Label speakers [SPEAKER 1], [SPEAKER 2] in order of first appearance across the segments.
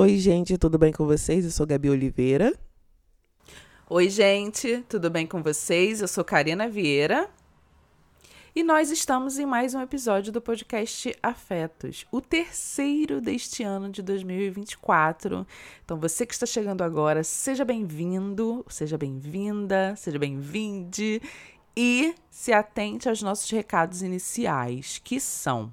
[SPEAKER 1] Oi, gente, tudo bem com vocês? Eu sou Gabi Oliveira.
[SPEAKER 2] Oi, gente, tudo bem com vocês? Eu sou Karina Vieira. E nós estamos em mais um episódio do podcast Afetos, o terceiro deste ano de 2024. Então, você que está chegando agora, seja bem-vindo, seja bem-vinda, seja bem-vinde e se atente aos nossos recados iniciais, que são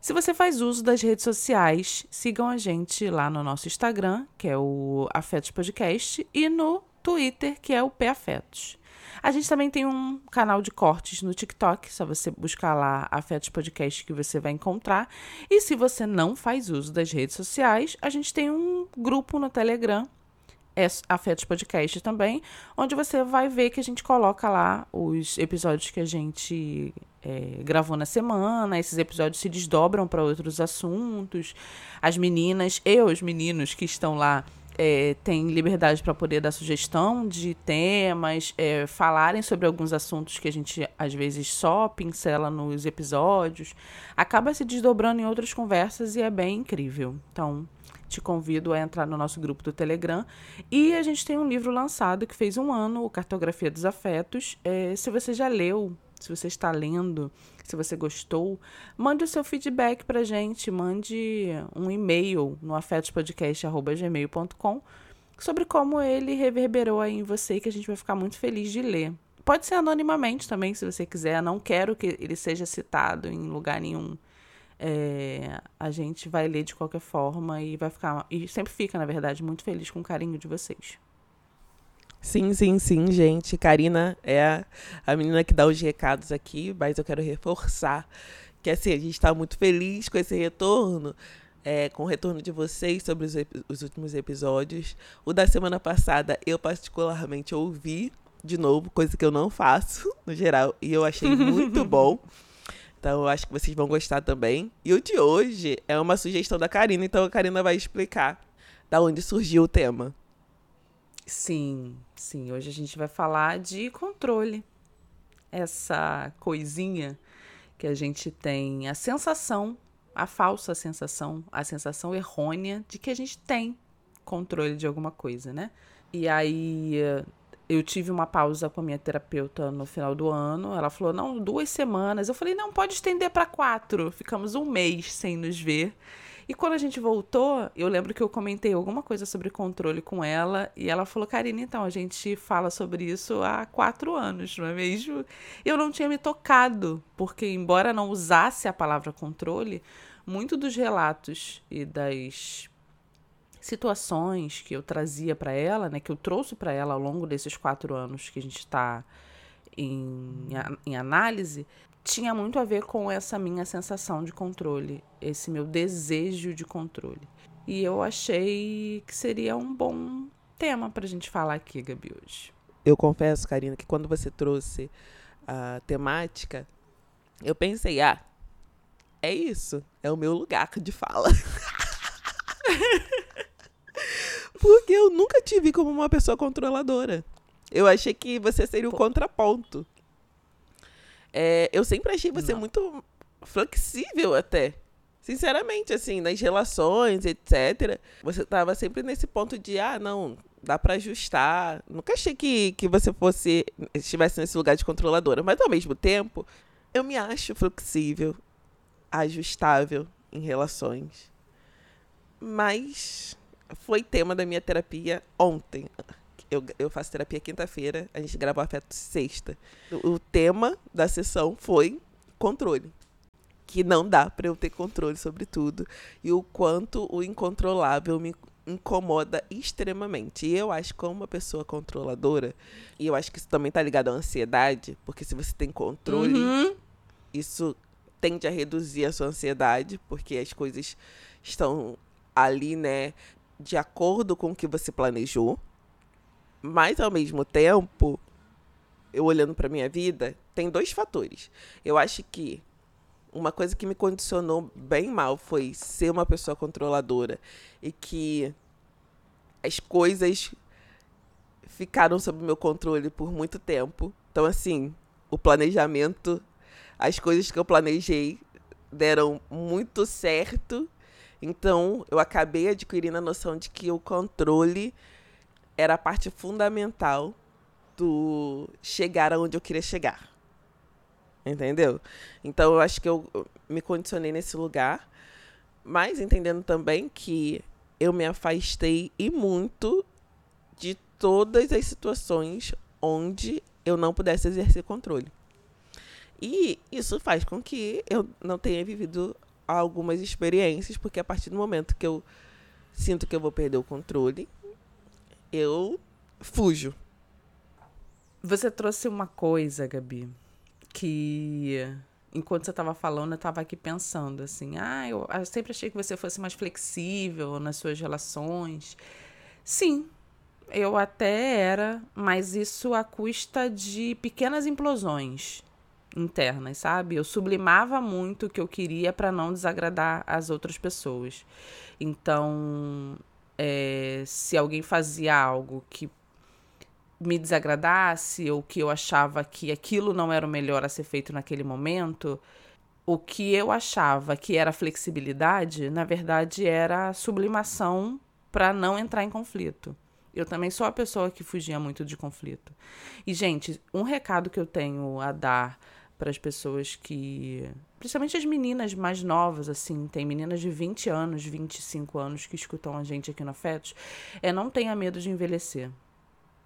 [SPEAKER 2] se você faz uso das redes sociais, sigam a gente lá no nosso Instagram, que é o Afetos Podcast, e no Twitter, que é o P Afetos. A gente também tem um canal de cortes no TikTok, só você buscar lá Afetos Podcast que você vai encontrar. E se você não faz uso das redes sociais, a gente tem um grupo no Telegram é Afetos Podcast também, onde você vai ver que a gente coloca lá os episódios que a gente é, gravou na semana. Esses episódios se desdobram para outros assuntos. As meninas e os meninos que estão lá é, têm liberdade para poder dar sugestão de temas, é, falarem sobre alguns assuntos que a gente às vezes só pincela nos episódios. Acaba se desdobrando em outras conversas e é bem incrível. Então te convido a entrar no nosso grupo do Telegram. E a gente tem um livro lançado que fez um ano, o Cartografia dos Afetos. É, se você já leu, se você está lendo, se você gostou, mande o seu feedback para gente, mande um e-mail no afetospodcast.gmail.com sobre como ele reverberou aí em você, que a gente vai ficar muito feliz de ler. Pode ser anonimamente também, se você quiser. Não quero que ele seja citado em lugar nenhum é, a gente vai ler de qualquer forma e vai ficar. E sempre fica, na verdade, muito feliz com o carinho de vocês.
[SPEAKER 1] Sim, sim, sim, gente. Karina é a, menina que dá os recados aqui, mas eu quero reforçar que assim, a gente está muito feliz com esse retorno. É, com o retorno de vocês sobre os, os últimos episódios. O da semana passada eu particularmente ouvi de novo, coisa que eu não faço no geral, e eu achei muito bom. Então eu acho que vocês vão gostar também. E o de hoje é uma sugestão da Karina, então a Karina vai explicar da onde surgiu o tema.
[SPEAKER 2] Sim, sim. Hoje a gente vai falar de controle. Essa coisinha que a gente tem a sensação, a falsa sensação, a sensação errônea de que a gente tem controle de alguma coisa, né? E aí eu tive uma pausa com a minha terapeuta no final do ano. Ela falou: não, duas semanas. Eu falei: não, pode estender para quatro. Ficamos um mês sem nos ver. E quando a gente voltou, eu lembro que eu comentei alguma coisa sobre controle com ela. E ela falou: Karina, então, a gente fala sobre isso há quatro anos, não é mesmo? Eu não tinha me tocado, porque, embora não usasse a palavra controle, muito dos relatos e das situações que eu trazia para ela, né, que eu trouxe para ela ao longo desses quatro anos que a gente está em, em análise, tinha muito a ver com essa minha sensação de controle, esse meu desejo de controle. E eu achei que seria um bom tema para a gente falar aqui, Gabi, hoje.
[SPEAKER 1] Eu confesso, Karina, que quando você trouxe a temática, eu pensei, ah, é isso, é o meu lugar de fala. Porque eu nunca te vi como uma pessoa controladora. Eu achei que você seria o contraponto. É, eu sempre achei você Não. muito flexível até. Sinceramente, assim, nas relações, etc. Você tava sempre nesse ponto de, ah, não, dá para ajustar. Nunca achei que, que você fosse, estivesse nesse lugar de controladora. Mas ao mesmo tempo, eu me acho flexível, ajustável em relações. Mas foi tema da minha terapia ontem. Eu, eu faço terapia quinta-feira, a gente gravou afeto sexta. O, o tema da sessão foi controle. Que não dá para eu ter controle sobre tudo. E o quanto o incontrolável me incomoda extremamente. E eu acho que como uma pessoa controladora, e eu acho que isso também tá ligado à ansiedade, porque se você tem controle, uhum. isso tende a reduzir a sua ansiedade, porque as coisas estão ali, né, de acordo com o que você planejou, mas ao mesmo tempo, eu olhando para minha vida, tem dois fatores. Eu acho que uma coisa que me condicionou bem mal foi ser uma pessoa controladora e que as coisas ficaram sob meu controle por muito tempo. Então, assim, o planejamento, as coisas que eu planejei deram muito certo Então, eu acabei adquirindo a noção de que o controle era a parte fundamental do chegar aonde eu queria chegar. Entendeu? Então, eu acho que eu me condicionei nesse lugar, mas entendendo também que eu me afastei e muito de todas as situações onde eu não pudesse exercer controle. E isso faz com que eu não tenha vivido algumas experiências, porque a partir do momento que eu sinto que eu vou perder o controle, eu fujo.
[SPEAKER 2] Você trouxe uma coisa, Gabi, que enquanto você estava falando, eu estava aqui pensando assim: ah, eu, eu sempre achei que você fosse mais flexível nas suas relações. Sim, eu até era, mas isso à custa de pequenas implosões internas, sabe? Eu sublimava muito o que eu queria para não desagradar as outras pessoas. Então, é, se alguém fazia algo que me desagradasse ou que eu achava que aquilo não era o melhor a ser feito naquele momento, o que eu achava que era flexibilidade, na verdade era sublimação para não entrar em conflito. Eu também sou a pessoa que fugia muito de conflito. E, gente, um recado que eu tenho a dar para as pessoas que. Principalmente as meninas mais novas, assim, tem meninas de 20 anos, 25 anos que escutam a gente aqui no Afetos, é não tenha medo de envelhecer.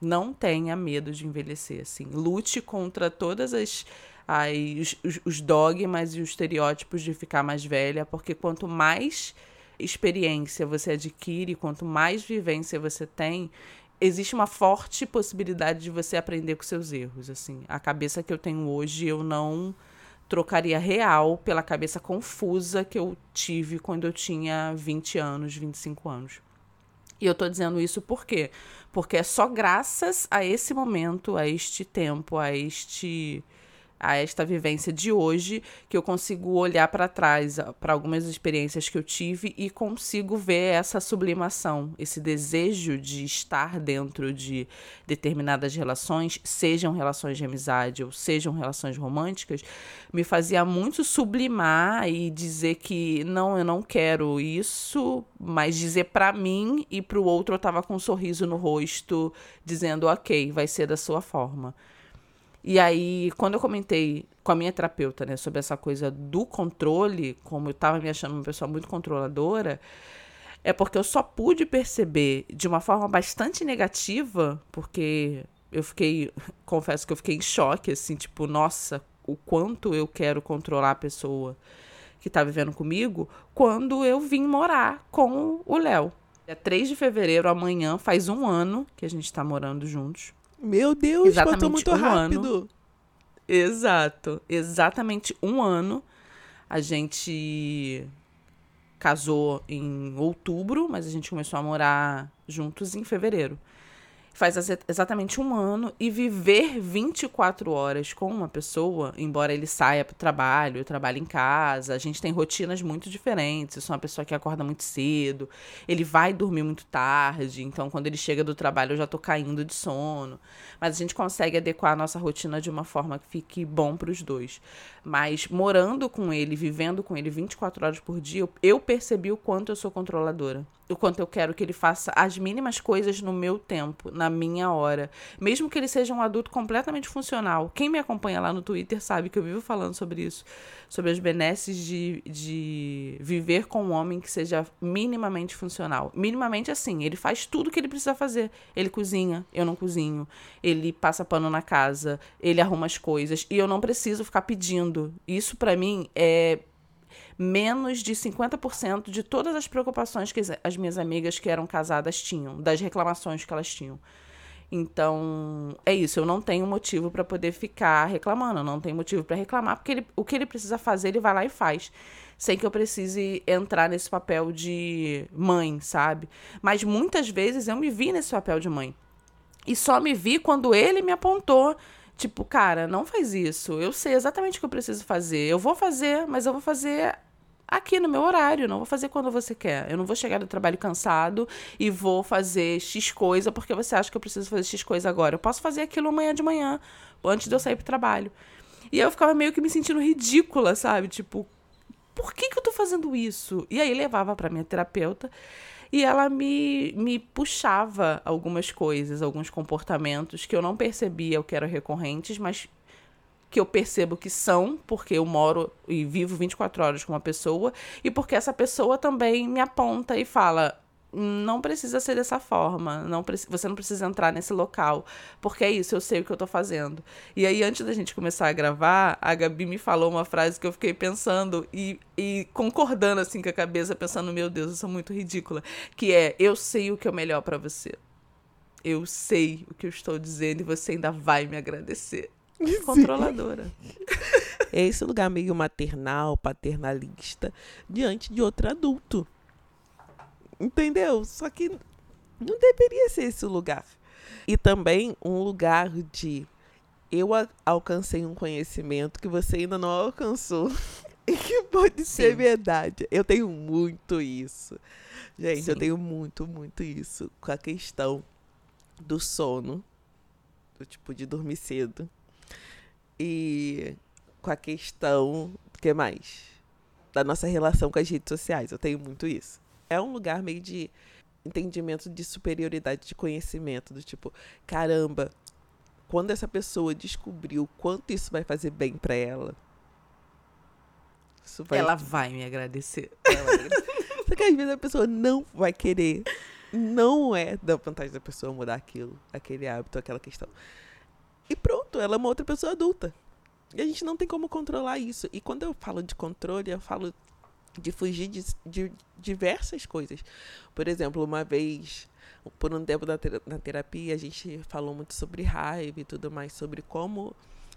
[SPEAKER 2] Não tenha medo de envelhecer, assim. Lute contra todas as. as os, os dogmas e os estereótipos de ficar mais velha, porque quanto mais experiência você adquire, quanto mais vivência você tem, existe uma forte possibilidade de você aprender com seus erros, assim. A cabeça que eu tenho hoje, eu não trocaria real pela cabeça confusa que eu tive quando eu tinha 20 anos, 25 anos. E eu tô dizendo isso por quê? Porque é só graças a esse momento, a este tempo, a este a esta vivência de hoje que eu consigo olhar para trás para algumas experiências que eu tive e consigo ver essa sublimação, esse desejo de estar dentro de determinadas relações, sejam relações de amizade ou sejam relações românticas, me fazia muito sublimar e dizer que não, eu não quero isso, mas dizer para mim e para o outro eu tava com um sorriso no rosto, dizendo, ok, vai ser da sua forma. E aí, quando eu comentei com a minha terapeuta, né, sobre essa coisa do controle, como eu estava me achando uma pessoa muito controladora, é porque eu só pude perceber de uma forma bastante negativa, porque eu fiquei, confesso que eu fiquei em choque, assim, tipo, nossa, o quanto eu quero controlar a pessoa que está vivendo comigo, quando eu vim morar com o Léo. É 3 de fevereiro, amanhã, faz um ano que a gente está morando juntos.
[SPEAKER 1] Meu Deus, Exatamente passou muito um rápido. Ano.
[SPEAKER 2] Exato. Exatamente um ano. A gente casou em outubro, mas a gente começou a morar juntos em fevereiro faz exatamente um ano e viver 24 horas com uma pessoa, embora ele saia para o trabalho, eu trabalho em casa, a gente tem rotinas muito diferentes. Eu sou uma pessoa que acorda muito cedo, ele vai dormir muito tarde, então quando ele chega do trabalho eu já tô caindo de sono. Mas a gente consegue adequar a nossa rotina de uma forma que fique bom para os dois. Mas morando com ele, vivendo com ele 24 horas por dia, eu percebi o quanto eu sou controladora o quanto eu quero que ele faça as mínimas coisas no meu tempo, na minha hora. Mesmo que ele seja um adulto completamente funcional. Quem me acompanha lá no Twitter sabe que eu vivo falando sobre isso. Sobre as benesses de, de viver com um homem que seja minimamente funcional. Minimamente assim, ele faz tudo que ele precisa fazer. Ele cozinha, eu não cozinho. Ele passa pano na casa, ele arruma as coisas. E eu não preciso ficar pedindo. Isso para mim é menos de 50% de todas as preocupações que as minhas amigas que eram casadas tinham, das reclamações que elas tinham. Então, é isso, eu não tenho motivo para poder ficar reclamando, eu não tenho motivo para reclamar, porque ele, o que ele precisa fazer, ele vai lá e faz, sem que eu precise entrar nesse papel de mãe, sabe? Mas muitas vezes eu me vi nesse papel de mãe. E só me vi quando ele me apontou Tipo, cara, não faz isso. Eu sei exatamente o que eu preciso fazer. Eu vou fazer, mas eu vou fazer aqui no meu horário, não vou fazer quando você quer. Eu não vou chegar do trabalho cansado e vou fazer X coisa porque você acha que eu preciso fazer X coisa agora. Eu posso fazer aquilo amanhã de manhã, antes de eu sair pro trabalho. E eu ficava meio que me sentindo ridícula, sabe? Tipo, por que, que eu tô fazendo isso? E aí levava para minha terapeuta e ela me, me puxava algumas coisas, alguns comportamentos que eu não percebia que eram recorrentes, mas que eu percebo que são, porque eu moro e vivo 24 horas com uma pessoa, e porque essa pessoa também me aponta e fala: não precisa ser dessa forma, não você não precisa entrar nesse local, porque é isso, eu sei o que eu tô fazendo. E aí, antes da gente começar a gravar, a Gabi me falou uma frase que eu fiquei pensando e, e concordando assim com a cabeça, pensando, meu Deus, eu sou muito ridícula, que é, eu sei o que é melhor para você. Eu sei o que eu estou dizendo e você ainda vai me agradecer. Sim. Controladora.
[SPEAKER 1] É esse lugar meio maternal, paternalista, diante de outro adulto. Entendeu? Só que não deveria ser esse lugar. E também um lugar de eu alcancei um conhecimento que você ainda não alcançou. E que pode Sim. ser verdade. Eu tenho muito isso. Gente, Sim. eu tenho muito, muito isso com a questão do sono. Do tipo de dormir cedo. E com a questão. Que mais? Da nossa relação com as redes sociais. Eu tenho muito isso é um lugar meio de entendimento de superioridade de conhecimento, do tipo, caramba, quando essa pessoa descobriu quanto isso vai fazer bem para ela,
[SPEAKER 2] vai... ela vai me agradecer.
[SPEAKER 1] Só que às vezes a pessoa não vai querer. Não é da vantagem da pessoa mudar aquilo, aquele hábito, aquela questão. E pronto, ela é uma outra pessoa adulta. E a gente não tem como controlar isso. E quando eu falo de controle, eu falo de fugir de, de, diversas coisas. Por exemplo, uma vez, por um tempo na terapia, a gente falou muito sobre raiva e tudo mais, sobre como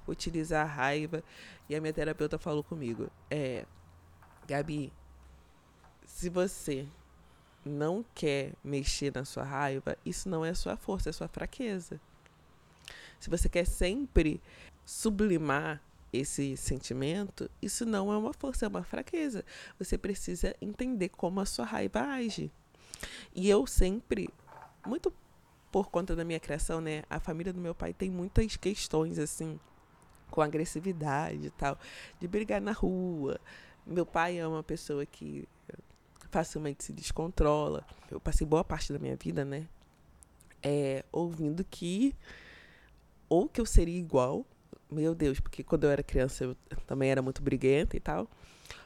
[SPEAKER 1] utilizar a raiva. E a minha terapeuta falou comigo: é, Gabi, se você não quer mexer na sua raiva, isso não é sua força, é sua fraqueza. Se você quer sempre sublimar esse sentimento, isso não é uma força, é uma fraqueza. Você precisa entender como a sua raiva age. E eu sempre, muito por conta da minha criação, né, a família do meu pai tem muitas questões assim com agressividade e tal, de brigar na rua. Meu pai é uma pessoa que facilmente se descontrola. Eu passei boa parte da minha vida, né, é, ouvindo que ou que eu seria igual meu Deus, porque quando eu era criança eu também era muito briguenta e tal.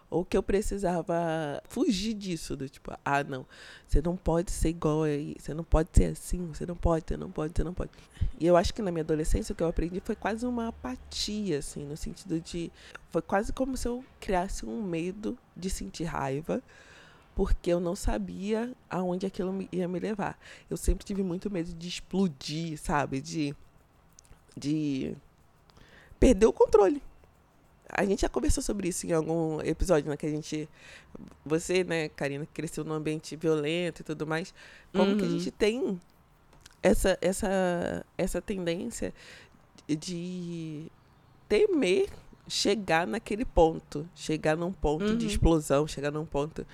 [SPEAKER 1] Ou que eu precisava fugir disso, do tipo, ah, não, você não pode ser igual aí, você não pode ser assim, você não pode, você não pode, você não pode. E eu acho que na minha adolescência o que eu aprendi foi quase uma apatia, assim, no sentido de. Foi quase como se eu criasse um medo de sentir raiva, porque eu não sabia aonde aquilo ia me levar. Eu sempre tive muito medo de explodir, sabe? De. De perdeu o controle. A gente já conversou sobre isso em algum episódio, né? Que a gente. Você, né, Karina, cresceu num ambiente violento e tudo mais. Como uhum. que a uhum. gente tem essa, essa, essa tendência de temer chegar naquele ponto. Chegar num ponto uhum. de explosão, chegar num ponto.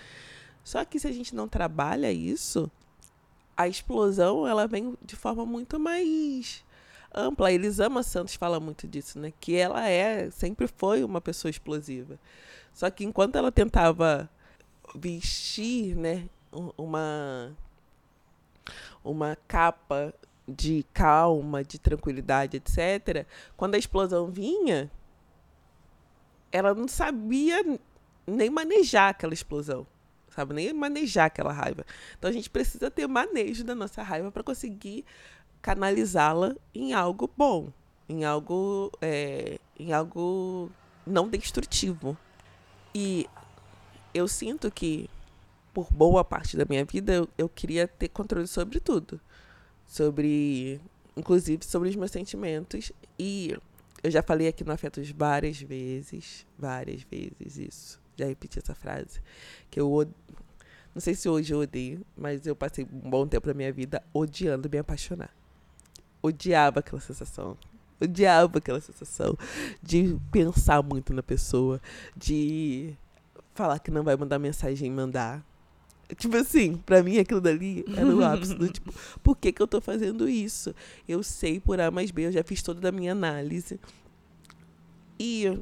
[SPEAKER 1] Só que se a gente não trabalha isso, a explosão ela vem de forma muito mais ampla. A Elisama Santos fala muito disso, né? Que ela é, sempre foi uma pessoa explosiva. Só que enquanto ela tentava vestir, né, uma uma capa de calma, de tranquilidade, etc. Quando a explosão vinha, ela não sabia nem manejar aquela explosão, sabe? Nem manejar aquela raiva. Então a gente precisa ter manejo da nossa raiva para conseguir canalizá-la em algo bom, em algo, é, em algo não destrutivo. E eu sinto que, por boa parte da minha vida, eu, eu queria ter controle sobre tudo. Sobre, inclusive, sobre os meus sentimentos. E eu já falei aqui no Afetos várias vezes, várias vezes isso. Já repeti essa frase. Que eu não sei se hoje eu odeio, mas eu passei um bom tempo da minha vida odiando me apaixonar odiava aquela sensação. Odiava aquela sensação de pensar muito na pessoa, de falar que não vai mandar mensagem e mandar. Tipo assim, pra mim aquilo dali era o ápice do tipo, por que, que eu tô fazendo isso? Eu sei por A mais B, eu já fiz toda a minha análise. E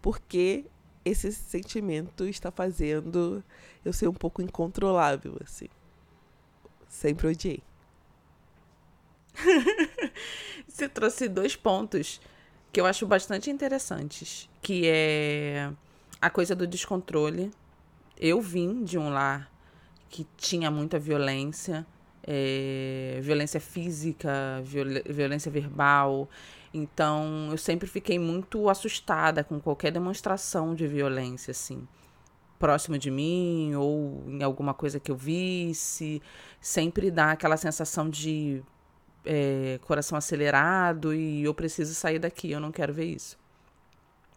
[SPEAKER 1] porque esse sentimento está fazendo eu ser um pouco incontrolável, assim. Sempre odiei.
[SPEAKER 2] Você trouxe dois pontos que eu acho bastante interessantes, que é a coisa do descontrole. Eu vim de um lar que tinha muita violência, é, violência física, viol violência verbal. Então, eu sempre fiquei muito assustada com qualquer demonstração de violência, assim, próximo de mim ou em alguma coisa que eu visse. Sempre dá aquela sensação de é, coração acelerado e eu preciso sair daqui, eu não quero ver isso.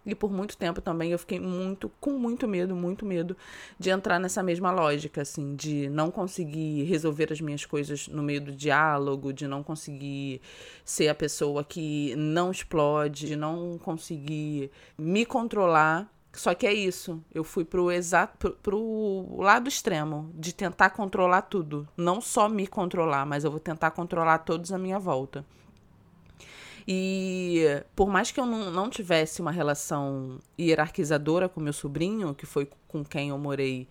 [SPEAKER 2] E por muito tempo também eu fiquei muito, com muito medo, muito medo de entrar nessa mesma lógica, assim, de não conseguir resolver as minhas coisas no meio do diálogo, de não conseguir ser a pessoa que não explode, de não conseguir me controlar. Só que é isso, eu fui pro exato pro, pro lado extremo de tentar controlar tudo, não só me controlar, mas eu vou tentar controlar todos à minha volta. E por mais que eu não, não tivesse uma relação hierarquizadora com meu sobrinho, que foi com quem eu morei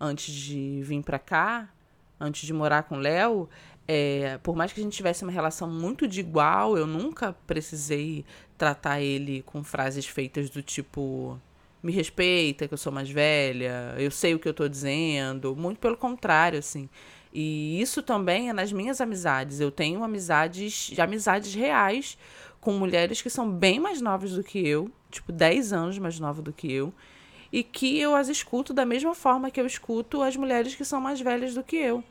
[SPEAKER 2] antes de vir para cá, antes de morar com o Léo, é, por mais que a gente tivesse uma relação muito de igual, eu nunca precisei tratar ele com frases feitas do tipo me respeita, que eu sou mais velha, eu sei o que eu tô dizendo, muito pelo contrário, assim. E isso também é nas minhas amizades. Eu tenho amizades, amizades reais com mulheres que são bem mais novas do que eu, tipo 10 anos mais novas do que eu, e que eu as escuto da mesma forma que eu escuto as mulheres que são mais velhas do que eu.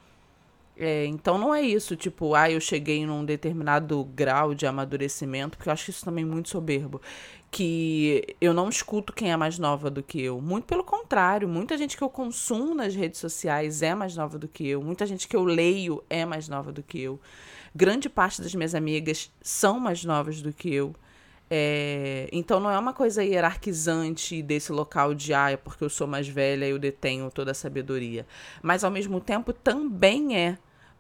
[SPEAKER 2] É, então não é isso, tipo, ah, eu cheguei num determinado grau de amadurecimento, porque eu acho isso também muito soberbo que eu não escuto quem é mais nova do que eu. Muito pelo contrário, muita gente que eu consumo nas redes sociais é mais nova do que eu. Muita gente que eu leio é mais nova do que eu. Grande parte das minhas amigas são mais novas do que eu. É, então não é uma coisa hierarquizante desse local de ah, é porque eu sou mais velha eu detenho toda a sabedoria. Mas ao mesmo tempo também é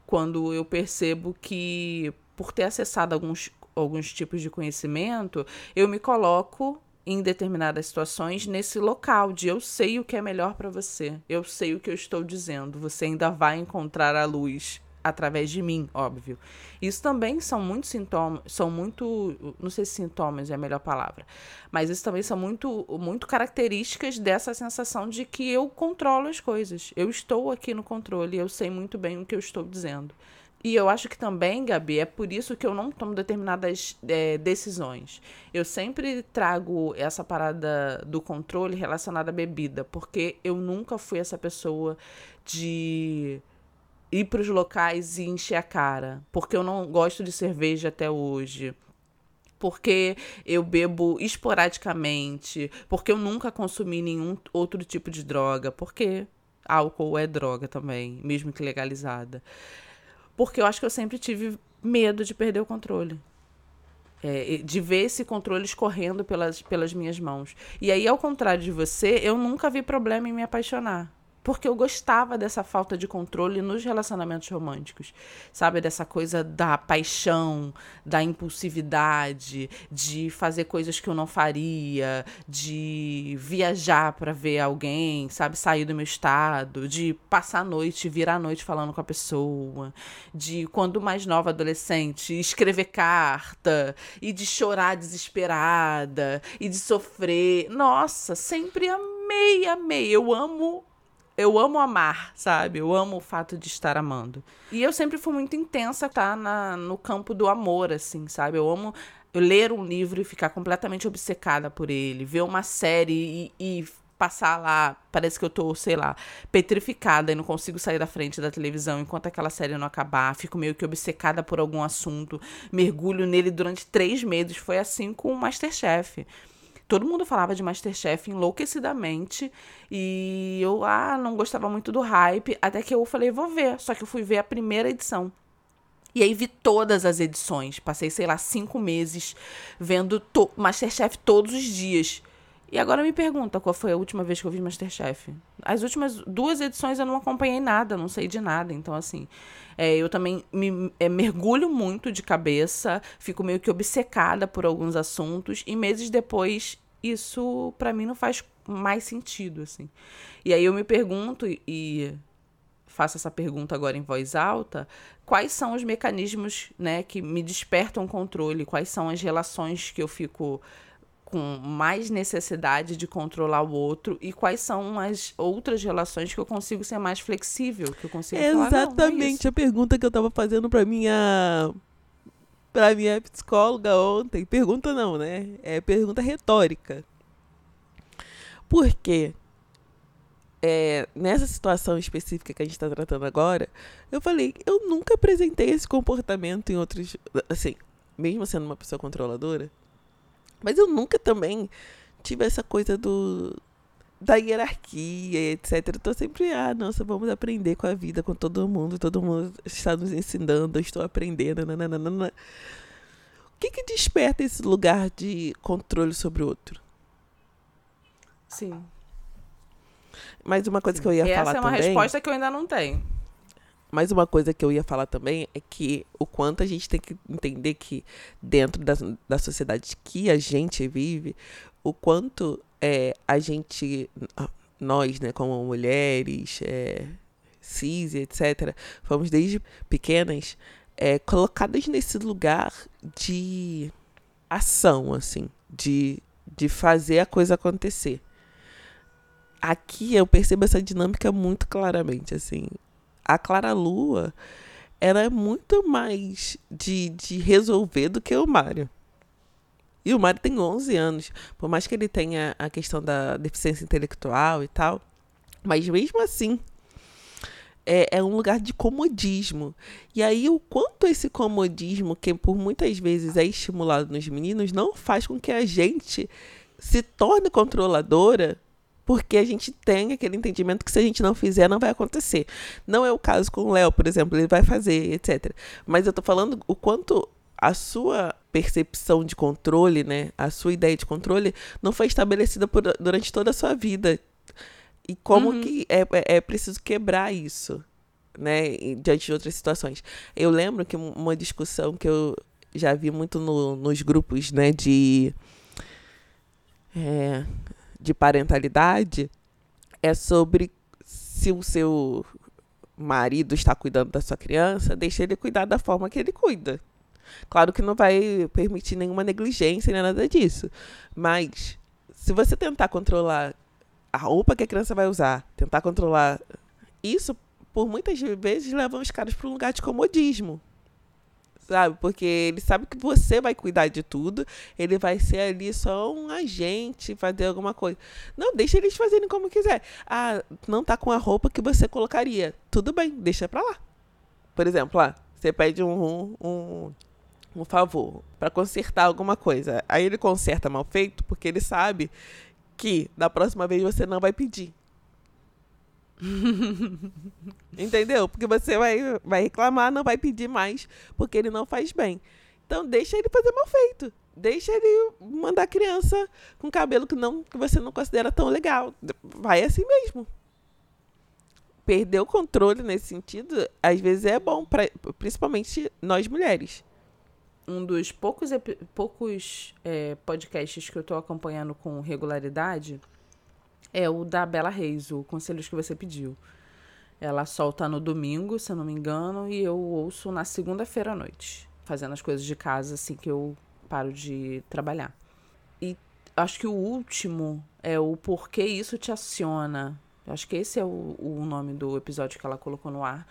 [SPEAKER 2] quando eu percebo que por ter acessado alguns alguns tipos de conhecimento, eu me coloco em determinadas situações nesse local de eu sei o que é melhor para você, eu sei o que eu estou dizendo, você ainda vai encontrar a luz através de mim, óbvio. Isso também são muito sintomas, são muito, não sei se sintomas é a melhor palavra, mas isso também são muito, muito características dessa sensação de que eu controlo as coisas. Eu estou aqui no controle, eu sei muito bem o que eu estou dizendo. E eu acho que também, Gabi, é por isso que eu não tomo determinadas é, decisões. Eu sempre trago essa parada do controle relacionada à bebida, porque eu nunca fui essa pessoa de ir para os locais e encher a cara, porque eu não gosto de cerveja até hoje. Porque eu bebo esporadicamente, porque eu nunca consumi nenhum outro tipo de droga, porque álcool é droga também, mesmo que legalizada. Porque eu acho que eu sempre tive medo de perder o controle. É, de ver esse controle escorrendo pelas, pelas minhas mãos. E aí, ao contrário de você, eu nunca vi problema em me apaixonar porque eu gostava dessa falta de controle nos relacionamentos românticos, sabe? Dessa coisa da paixão, da impulsividade, de fazer coisas que eu não faria, de viajar para ver alguém, sabe? Sair do meu estado, de passar a noite, virar a noite falando com a pessoa, de quando mais nova adolescente, escrever carta e de chorar desesperada e de sofrer. Nossa, sempre amei, amei. Eu amo eu amo amar, sabe? Eu amo o fato de estar amando. E eu sempre fui muito intensa, tá? Na, no campo do amor, assim, sabe? Eu amo ler um livro e ficar completamente obcecada por ele, ver uma série e, e passar lá, parece que eu tô, sei lá, petrificada e não consigo sair da frente da televisão enquanto aquela série não acabar. Fico meio que obcecada por algum assunto, mergulho nele durante três meses. Foi assim com o Masterchef. Todo mundo falava de Masterchef enlouquecidamente. E eu, ah, não gostava muito do hype. Até que eu falei, vou ver. Só que eu fui ver a primeira edição. E aí vi todas as edições. Passei, sei lá, cinco meses vendo to Masterchef todos os dias. E agora me pergunta qual foi a última vez que eu vi Masterchef. As últimas duas edições eu não acompanhei nada, não sei de nada. Então, assim, é, eu também me é, mergulho muito de cabeça, fico meio que obcecada por alguns assuntos. E meses depois, isso para mim não faz mais sentido, assim. E aí eu me pergunto, e faço essa pergunta agora em voz alta, quais são os mecanismos, né, que me despertam controle, quais são as relações que eu fico com mais necessidade de controlar o outro e quais são as outras relações que eu consigo ser mais flexível, que eu consigo
[SPEAKER 1] é
[SPEAKER 2] falar,
[SPEAKER 1] exatamente
[SPEAKER 2] não,
[SPEAKER 1] a pergunta que eu tava fazendo para minha para minha psicóloga ontem. Pergunta não, né? É pergunta retórica. Por quê? É, nessa situação específica que a gente está tratando agora, eu falei, eu nunca apresentei esse comportamento em outros. Assim, mesmo sendo uma pessoa controladora, mas eu nunca também tive essa coisa do da hierarquia, etc. Eu tô sempre, ah, nossa, vamos aprender com a vida, com todo mundo, todo mundo está nos ensinando, eu estou aprendendo, nananana. O que que desperta esse lugar de controle sobre o outro?
[SPEAKER 2] Sim.
[SPEAKER 1] Mais uma coisa Sim. que eu ia
[SPEAKER 2] Essa
[SPEAKER 1] falar
[SPEAKER 2] também... Essa é uma
[SPEAKER 1] também,
[SPEAKER 2] resposta que eu ainda não tenho.
[SPEAKER 1] Mais uma coisa que eu ia falar também é que o quanto a gente tem que entender que dentro da, da sociedade que a gente vive, o quanto é, a gente, nós, né, como mulheres, é, cis, etc., fomos desde pequenas é, colocadas nesse lugar de ação, assim, de, de fazer a coisa acontecer. Aqui eu percebo essa dinâmica muito claramente, assim a Clara Lua era é muito mais de, de resolver do que o Mário. E o Mário tem 11 anos. Por mais que ele tenha a questão da deficiência intelectual e tal. Mas mesmo assim, é, é, um lugar de comodismo. E aí, o quanto esse comodismo, que por muitas vezes é estimulado nos meninos, não faz com que a gente se torne controladora porque a gente tem aquele entendimento que se a gente não fizer, não vai acontecer. Não é o caso com o Léo, por exemplo, ele vai fazer, etc. Mas eu tô falando o quanto a sua percepção de controle, né, a sua ideia de controle, não foi estabelecida por, durante toda a sua vida. E como uhum. que é, é, é preciso quebrar isso, né, diante de outras situações. Eu lembro que uma discussão que eu já vi muito no, nos grupos, né, de é, de parentalidade é sobre se o seu marido está cuidando da sua criança, deixe ele cuidar da forma que ele cuida. Claro que não vai permitir nenhuma negligência nem nada disso. Mas se você tentar controlar a roupa que a criança vai usar, tentar controlar isso, por muitas vezes leva os caras para um lugar de comodismo sabe? Porque ele sabe que você vai cuidar de tudo, ele vai ser ali só um agente, fazer alguma coisa. Não, deixa eles fazerem como quiser. Ah, não tá com a roupa que você colocaria. Tudo bem, deixa pra lá. Por exemplo, ah, você pede um, um, um favor para consertar alguma coisa. Aí ele conserta mal feito porque ele sabe que da próxima vez você não vai pedir. Entendeu? Porque você vai, vai reclamar, não vai pedir mais, porque ele não faz bem. Então deixa ele fazer mal feito. Deixa ele mandar a criança com cabelo que não que você não considera tão legal. Vai assim mesmo. Perder o controle nesse sentido, às vezes é bom, pra, principalmente nós mulheres.
[SPEAKER 2] Um dos poucos, poucos é, podcasts que eu estou acompanhando com regularidade é o da Bela Reis, o Conselhos que você pediu. Ela solta no domingo, se eu não me engano, e eu ouço na segunda-feira à noite, fazendo as coisas de casa assim que eu paro de trabalhar. E acho que o último é o porquê isso te aciona. Acho que esse é o, o nome do episódio que ela colocou no ar.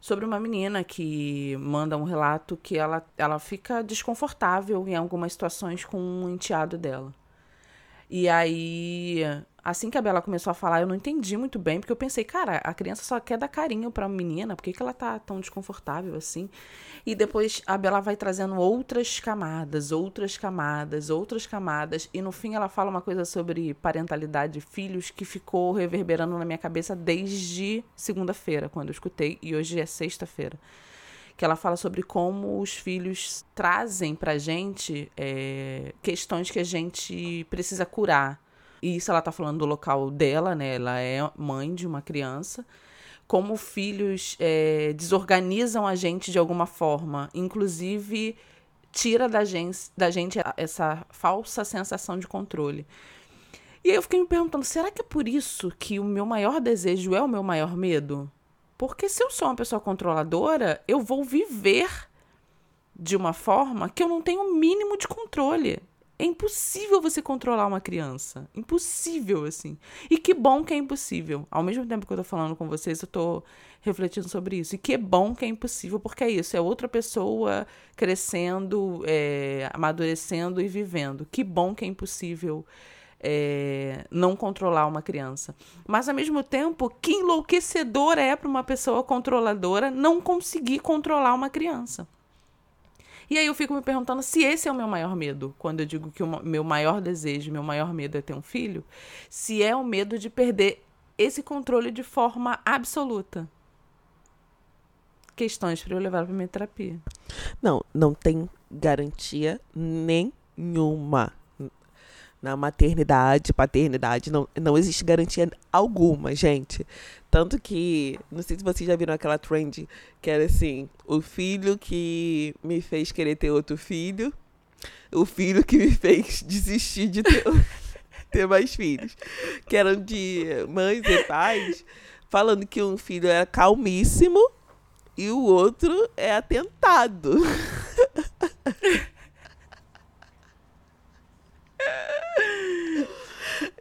[SPEAKER 2] Sobre uma menina que manda um relato que ela, ela fica desconfortável em algumas situações com um enteado dela. E aí Assim que a Bela começou a falar, eu não entendi muito bem, porque eu pensei, cara, a criança só quer dar carinho pra menina, por que, que ela tá tão desconfortável assim? E depois a Bela vai trazendo outras camadas, outras camadas, outras camadas, e no fim ela fala uma coisa sobre parentalidade de filhos que ficou reverberando na minha cabeça desde segunda-feira, quando eu escutei, e hoje é sexta-feira que ela fala sobre como os filhos trazem pra gente é, questões que a gente precisa curar. E isso ela tá falando do local dela, né? Ela é mãe de uma criança. Como filhos é, desorganizam a gente de alguma forma, inclusive tira da gente, da gente essa falsa sensação de controle. E aí eu fiquei me perguntando, será que é por isso que o meu maior desejo é o meu maior medo? Porque se eu sou uma pessoa controladora, eu vou viver de uma forma que eu não tenho o mínimo de controle. É impossível você controlar uma criança. Impossível, assim. E que bom que é impossível. Ao mesmo tempo que eu tô falando com vocês, eu tô refletindo sobre isso. E que bom que é impossível, porque é isso. É outra pessoa crescendo, é, amadurecendo e vivendo. Que bom que é impossível é, não controlar uma criança. Mas, ao mesmo tempo, que enlouquecedor é para uma pessoa controladora não conseguir controlar uma criança. E aí eu fico me perguntando se esse é o meu maior medo, quando eu digo que o meu maior desejo, meu maior medo é ter um filho, se é o medo de perder esse controle de forma absoluta. Questões para eu levar para minha terapia.
[SPEAKER 1] Não, não tem garantia nenhuma na maternidade, paternidade, não, não existe garantia alguma, gente. Tanto que, não sei se vocês já viram aquela trend que era assim: o filho que me fez querer ter outro filho, o filho que me fez desistir de ter, ter mais filhos. Que eram de mães e pais falando que um filho era calmíssimo e o outro é atentado.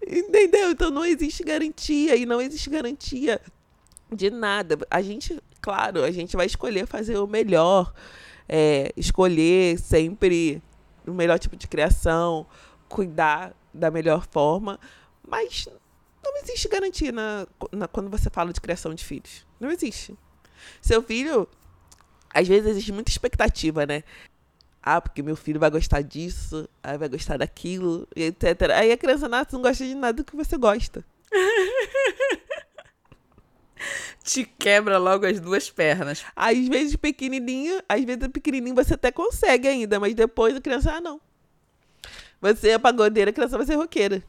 [SPEAKER 1] Entendeu? Então não existe garantia e não existe garantia de nada. A gente, claro, a gente vai escolher fazer o melhor, é, escolher sempre o melhor tipo de criação, cuidar da melhor forma, mas não existe garantia na, na, quando você fala de criação de filhos. Não existe. Seu filho, às vezes existe muita expectativa, né? Ah, porque meu filho vai gostar disso, aí vai gostar daquilo, etc. Aí a criança nasce não gosta de nada que você gosta.
[SPEAKER 2] Te quebra logo as duas pernas.
[SPEAKER 1] Às vezes pequenininho, às vezes pequenininho você até consegue ainda, mas depois a criança, ah, não. Você é pagodeira, a criança vai ser roqueira.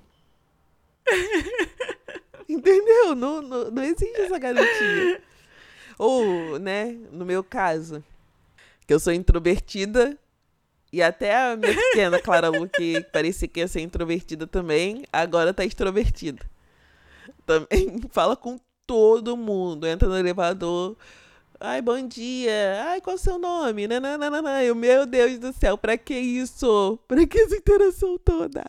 [SPEAKER 1] Entendeu? Não, não, não existe essa garantia. Ou, né, no meu caso, que eu sou introvertida, e até a minha pequena Clara Lu, que parecia que ia ser introvertida também, agora tá extrovertida. Também fala com todo mundo. Entra no elevador. Ai, bom dia. Ai, qual é o seu nome? Nananana. Eu, meu Deus do céu, pra que isso? Pra que essa interação toda?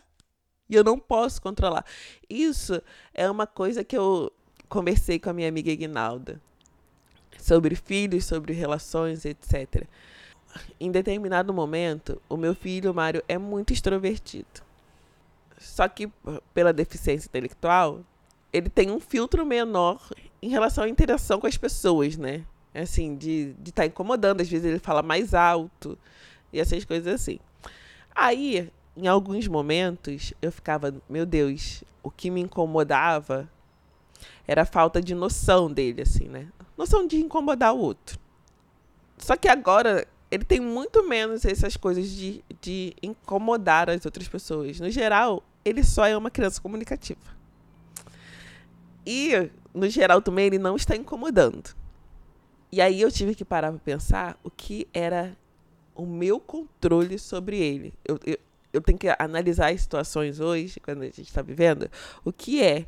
[SPEAKER 1] E eu não posso controlar. Isso é uma coisa que eu conversei com a minha amiga Ignalda. Sobre filhos, sobre relações, etc em determinado momento, o meu filho, Mário, é muito extrovertido. Só que, pela deficiência intelectual, ele tem um filtro menor em relação à interação com as pessoas, né? Assim, de estar de tá incomodando. Às vezes ele fala mais alto e essas coisas assim. Aí, em alguns momentos, eu ficava, meu Deus, o que me incomodava era a falta de noção dele, assim, né? Noção de incomodar o outro. Só que agora ele tem muito menos essas coisas de, de incomodar as outras pessoas. No geral, ele só é uma criança comunicativa. E, no geral, também ele não está incomodando. E aí eu tive que parar para pensar o que era o meu controle sobre ele. Eu, eu, eu tenho que analisar as situações hoje, quando a gente está vivendo, o que é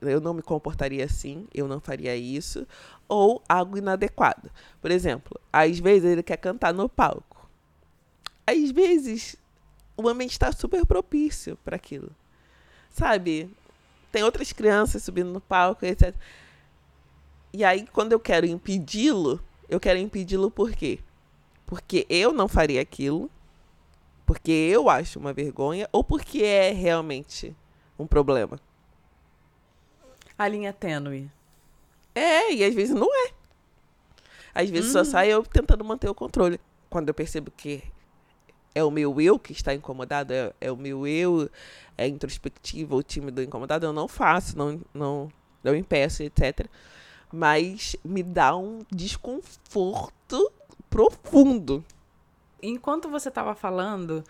[SPEAKER 1] eu não me comportaria assim, eu não faria isso, ou algo inadequado. Por exemplo, às vezes ele quer cantar no palco. Às vezes o ambiente está super propício para aquilo. Sabe? Tem outras crianças subindo no palco, etc. E aí, quando eu quero impedi-lo, eu quero impedi-lo por quê? Porque eu não faria aquilo, porque eu acho uma vergonha, ou porque é realmente um problema
[SPEAKER 2] a linha tênue.
[SPEAKER 1] É, e às vezes não é. Às vezes só uhum. sai eu tentando manter o controle. Quando eu percebo que é o meu eu que está incomodado, é, é o meu eu, é introspectivo ou tímido incomodado, eu não faço, não, não, não impeço, etc. Mas me dá um desconforto profundo.
[SPEAKER 2] Enquanto você estava falando,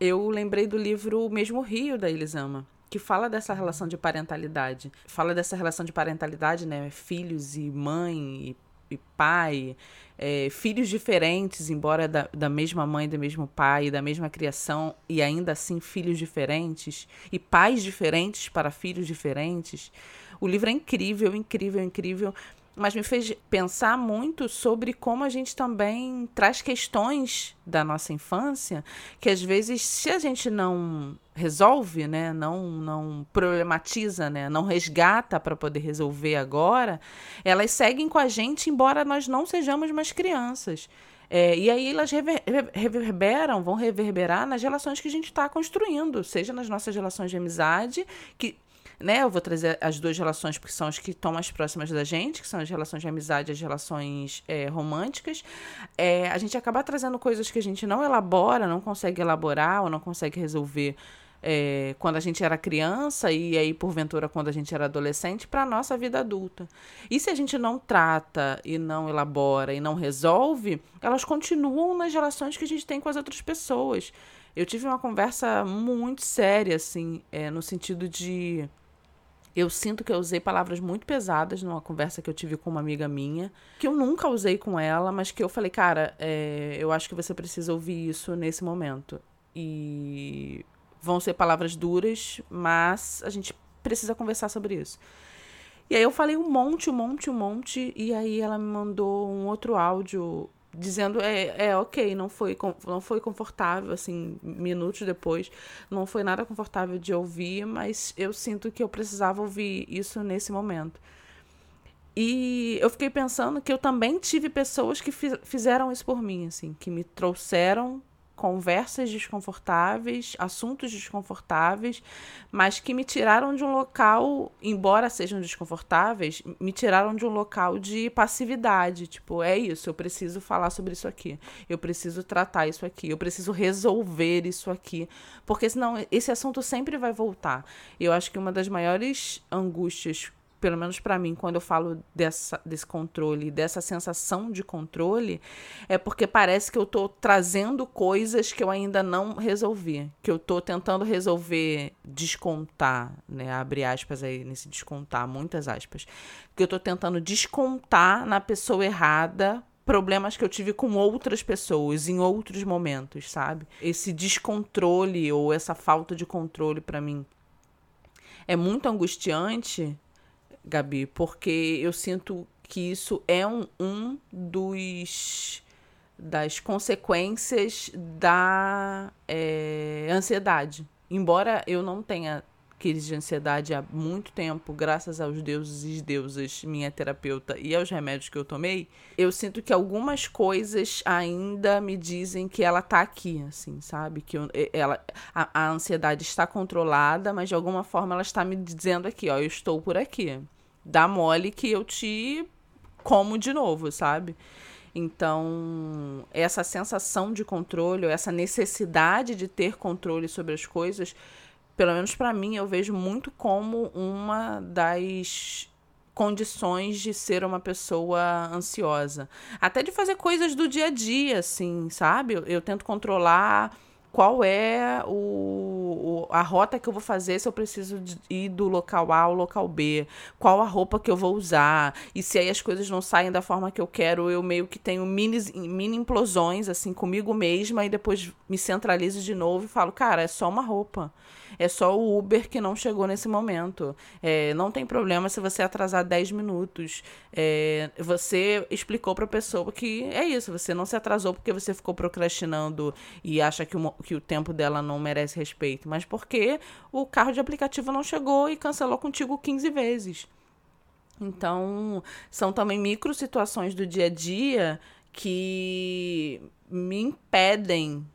[SPEAKER 2] eu lembrei do livro O Mesmo Rio, da Elisama que fala dessa relação de parentalidade. Fala dessa relação de parentalidade, né? Filhos e mãe, e e pai, é, filhos diferentes, embora da, da mesma mãe, do mesmo pai, da mesma criação, e ainda assim filhos diferentes, e pais diferentes para filhos diferentes. O livro é incrível, incrível, incrível mas me fez pensar muito sobre como a gente também traz questões da nossa infância que às vezes se a gente não resolve, né, não não problematiza, né, não resgata para poder resolver agora, elas seguem com a gente embora nós não sejamos mais crianças. É, e aí elas rever, reverberam, vão reverberar nas relações que a gente está construindo, seja nas nossas relações de amizade, que né? Eu vou trazer as duas relações, porque são as que estão mais próximas da gente, que são as relações de amizade as relações é, românticas. É, a gente acaba trazendo coisas que a gente não elabora, não consegue elaborar ou não consegue resolver. É, quando a gente era criança e aí porventura quando a gente era adolescente para a nossa vida adulta. E se a gente não trata e não elabora e não resolve, elas continuam nas relações que a gente tem com as outras pessoas. Eu tive uma conversa muito séria, assim, é, no sentido de eu sinto que eu usei palavras muito pesadas numa conversa que eu tive com uma amiga minha, que eu nunca usei com ela, mas que eu falei, cara, é, eu acho que você precisa ouvir isso nesse momento. E vão ser palavras duras, mas a gente precisa conversar sobre isso. E aí eu falei um monte, um monte, um monte, e aí ela me mandou um outro áudio dizendo é, é ok, não foi, não foi confortável, assim, minutos depois, não foi nada confortável de ouvir, mas eu sinto que eu precisava ouvir isso nesse momento. E eu fiquei pensando que eu também tive pessoas que fizeram isso por mim, assim, que me trouxeram conversas desconfortáveis, assuntos desconfortáveis, mas que me tiraram de um local, embora sejam desconfortáveis, me tiraram de um local de passividade. Tipo, é isso, eu preciso falar sobre isso aqui. Eu preciso tratar isso aqui. Eu preciso resolver isso aqui. Porque senão esse assunto sempre vai voltar. Eu acho que uma das maiores angústias pelo menos para mim, quando eu falo dessa, desse controle, dessa sensação de controle, é porque parece que eu estou trazendo coisas que eu ainda não resolvi, que eu estou tentando resolver, descontar, né? Abre aspas aí nesse descontar, muitas aspas, que eu estou tentando descontar na pessoa errada problemas que eu tive com outras pessoas em outros momentos, sabe? Esse descontrole ou essa falta de controle para mim é muito angustiante Gabi, porque eu sinto que isso é um, um dos das consequências da é, ansiedade. Embora eu não tenha crise de ansiedade há muito tempo, graças aos deuses e deusas, minha terapeuta, e aos remédios que eu tomei, eu sinto que algumas coisas ainda me dizem que ela tá aqui, assim, sabe? Que eu, ela, a, a ansiedade está controlada, mas de alguma forma ela está me dizendo aqui, ó, eu estou por aqui dá mole que eu te como de novo, sabe? Então, essa sensação de controle, essa necessidade de ter controle sobre as coisas, pelo menos para mim, eu vejo muito como uma das condições de ser uma pessoa ansiosa. Até de fazer coisas do dia a dia, assim, sabe? Eu, eu tento controlar qual é o, o, a rota que eu vou fazer se eu preciso de ir do local A ao local B, qual a roupa que eu vou usar, e se aí as coisas não saem da forma que eu quero, eu meio que tenho mini, mini implosões assim comigo mesma e depois me centralizo de novo e falo, cara, é só uma roupa. É só o Uber que não chegou nesse momento. É, não tem problema se você atrasar 10 minutos. É, você explicou para a pessoa que é isso, você não se atrasou porque você ficou procrastinando e acha que o, que o tempo dela não merece respeito, mas porque o carro de aplicativo não chegou e cancelou contigo 15 vezes. Então, são também micro situações do dia a dia que me impedem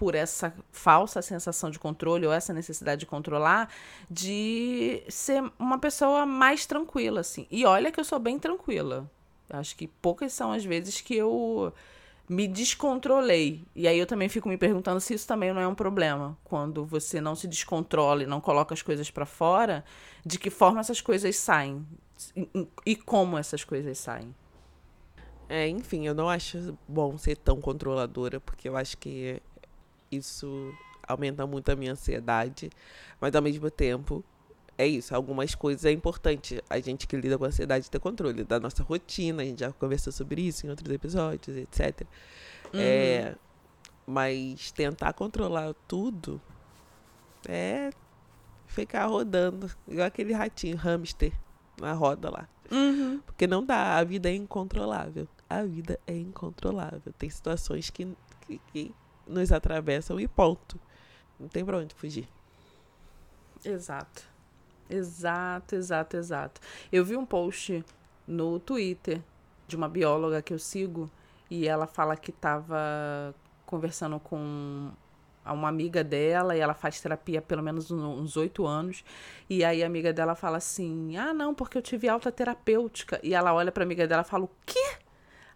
[SPEAKER 2] por essa falsa sensação de controle ou essa necessidade de controlar, de ser uma pessoa mais tranquila, assim. E olha que eu sou bem tranquila. Acho que poucas são as vezes que eu me descontrolei. E aí eu também fico me perguntando se isso também não é um problema. Quando você não se descontrola e não coloca as coisas para fora, de que forma essas coisas saem? E como essas coisas saem?
[SPEAKER 1] É, enfim, eu não acho bom ser tão controladora, porque eu acho que isso aumenta muito a minha ansiedade, mas ao mesmo tempo é isso. Algumas coisas é importante a gente que lida com ansiedade ter controle da nossa rotina. A gente já conversou sobre isso em outros episódios, etc. Uhum. É, mas tentar controlar tudo é ficar rodando, igual aquele ratinho, hamster, na roda lá.
[SPEAKER 2] Uhum.
[SPEAKER 1] Porque não dá, a vida é incontrolável. A vida é incontrolável. Tem situações que, que, que nos atravessam e ponto. Não tem pra onde fugir.
[SPEAKER 2] Exato. Exato, exato, exato. Eu vi um post no Twitter de uma bióloga que eu sigo e ela fala que estava conversando com uma amiga dela e ela faz terapia pelo menos uns oito anos. E aí a amiga dela fala assim: Ah, não, porque eu tive alta terapêutica. E ela olha pra amiga dela e fala: O quê?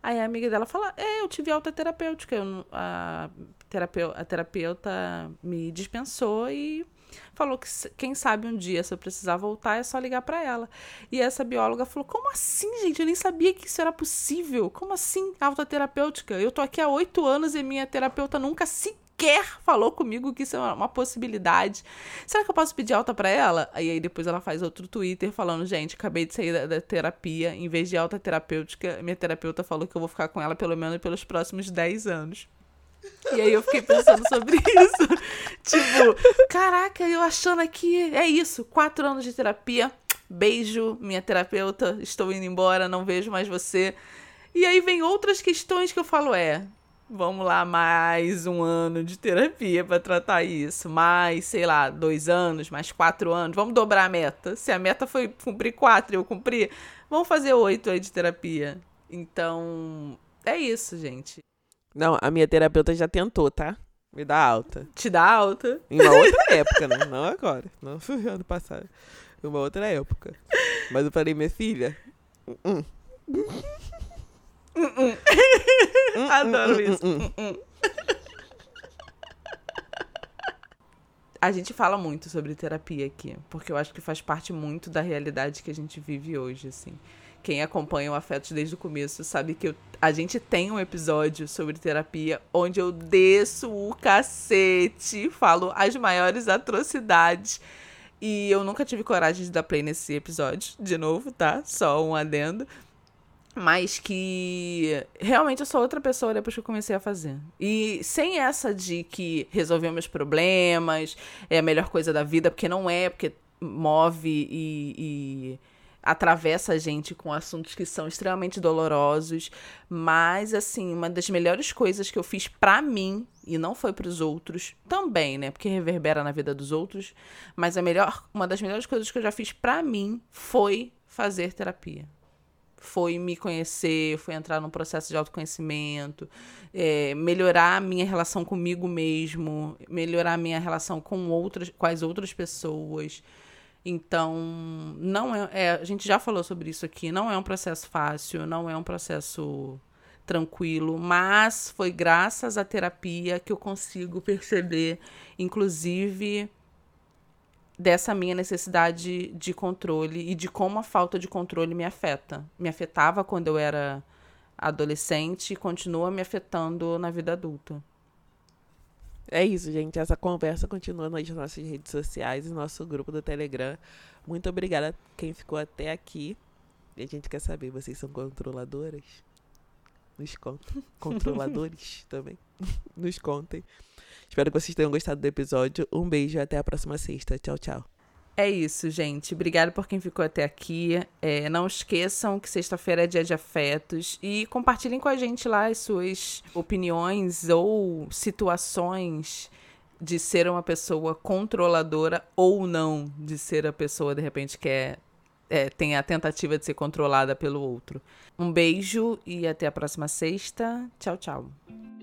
[SPEAKER 2] Aí a amiga dela fala: É, eu tive alta terapêutica. Eu, a, terapeu, a terapeuta me dispensou e falou que quem sabe um dia, se eu precisar voltar, é só ligar para ela. E essa bióloga falou: Como assim, gente? Eu nem sabia que isso era possível. Como assim, alta terapêutica? Eu tô aqui há oito anos e minha terapeuta nunca sequer falou comigo que isso é uma possibilidade. Será que eu posso pedir alta para ela? E aí depois ela faz outro Twitter falando: Gente, acabei de sair da, da terapia. Em vez de alta terapêutica, minha terapeuta falou que eu vou ficar com ela pelo menos pelos próximos 10 anos. E aí eu fiquei pensando sobre isso. tipo, caraca, eu achando aqui. É isso, quatro anos de terapia. Beijo, minha terapeuta. Estou indo embora, não vejo mais você. E aí vem outras questões que eu falo, é. Vamos lá, mais um ano de terapia para tratar isso. Mais, sei lá, dois anos, mais quatro anos. Vamos dobrar a meta. Se a meta foi cumprir quatro e eu cumprir, vamos fazer oito aí de terapia. Então, é isso, gente.
[SPEAKER 1] Não, a minha terapeuta já tentou, tá? Me dá alta.
[SPEAKER 2] Te dá alta?
[SPEAKER 1] Em uma outra época, né? Não agora. Não foi ano passado. Em uma outra época. Mas eu falei, minha filha. Uh
[SPEAKER 2] -uh. Adoro isso. A gente fala muito sobre terapia aqui, porque eu acho que faz parte muito da realidade que a gente vive hoje, assim quem acompanha o Afetos desde o começo sabe que eu, a gente tem um episódio sobre terapia onde eu desço o cacete, falo as maiores atrocidades. E eu nunca tive coragem de dar play nesse episódio, de novo, tá? Só um adendo. Mas que realmente eu sou outra pessoa depois que eu comecei a fazer. E sem essa de que resolver meus problemas é a melhor coisa da vida, porque não é, porque move e, e atravessa a gente com assuntos que são extremamente dolorosos, mas assim, uma das melhores coisas que eu fiz para mim e não foi para os outros, também, né, porque reverbera na vida dos outros, mas a melhor, uma das melhores coisas que eu já fiz para mim foi fazer terapia. Foi me conhecer, foi entrar num processo de autoconhecimento, é, melhorar a minha relação comigo mesmo, melhorar a minha relação com outras, com as outras pessoas. Então, não é, é, a gente já falou sobre isso aqui, não é um processo fácil, não é um processo tranquilo, mas foi graças à terapia que eu consigo perceber, inclusive, dessa minha necessidade de controle e de como a falta de controle me afeta. Me afetava quando eu era adolescente e continua me afetando na vida adulta.
[SPEAKER 1] É isso, gente. Essa conversa continua nas nossas redes sociais e no nosso grupo do Telegram. Muito obrigada a quem ficou até aqui. E a gente quer saber, vocês são controladoras? Nos contem. Controladores também. Nos contem. Espero que vocês tenham gostado do episódio. Um beijo e até a próxima sexta. Tchau, tchau.
[SPEAKER 2] É isso, gente. Obrigada por quem ficou até aqui. É, não esqueçam que sexta-feira é dia de afetos e compartilhem com a gente lá as suas opiniões ou situações de ser uma pessoa controladora ou não de ser a pessoa de repente que é, é, tem a tentativa de ser controlada pelo outro. Um beijo e até a próxima sexta. Tchau, tchau.